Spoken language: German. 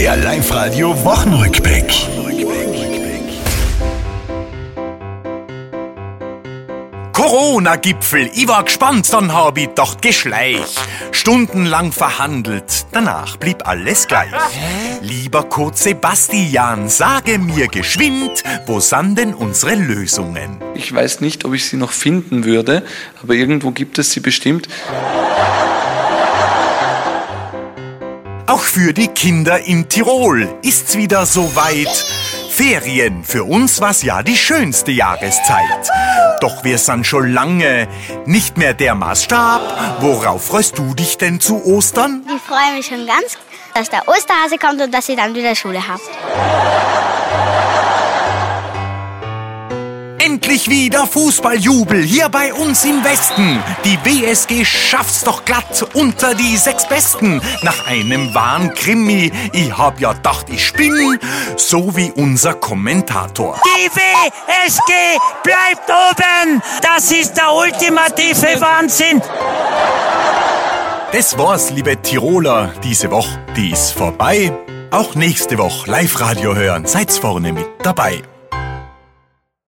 Der Live-Radio Wochenrückblick. Corona-Gipfel, ich war gespannt, dann hab ich doch Geschleich. Stundenlang verhandelt, danach blieb alles gleich. Lieber Kurt Sebastian, sage mir geschwind, wo sind denn unsere Lösungen? Ich weiß nicht, ob ich sie noch finden würde, aber irgendwo gibt es sie bestimmt. Auch für die Kinder in Tirol ist's wieder soweit. Ferien, für uns war's ja die schönste Jahreszeit. Doch wir sind schon lange nicht mehr der Maßstab. Worauf freust du dich denn zu Ostern? Ich freue mich schon ganz, dass der Osterhase kommt und dass ich dann wieder Schule habe. Endlich wieder Fußballjubel hier bei uns im Westen. Die WSG schafft's doch glatt unter die sechs Besten. Nach einem wahren Krimi, ich hab ja gedacht, ich spinn, so wie unser Kommentator. Die WSG bleibt oben. Das ist der ultimative Wahnsinn. Das war's, liebe Tiroler, diese Woche, die ist vorbei. Auch nächste Woche Live-Radio hören, seid's vorne mit dabei.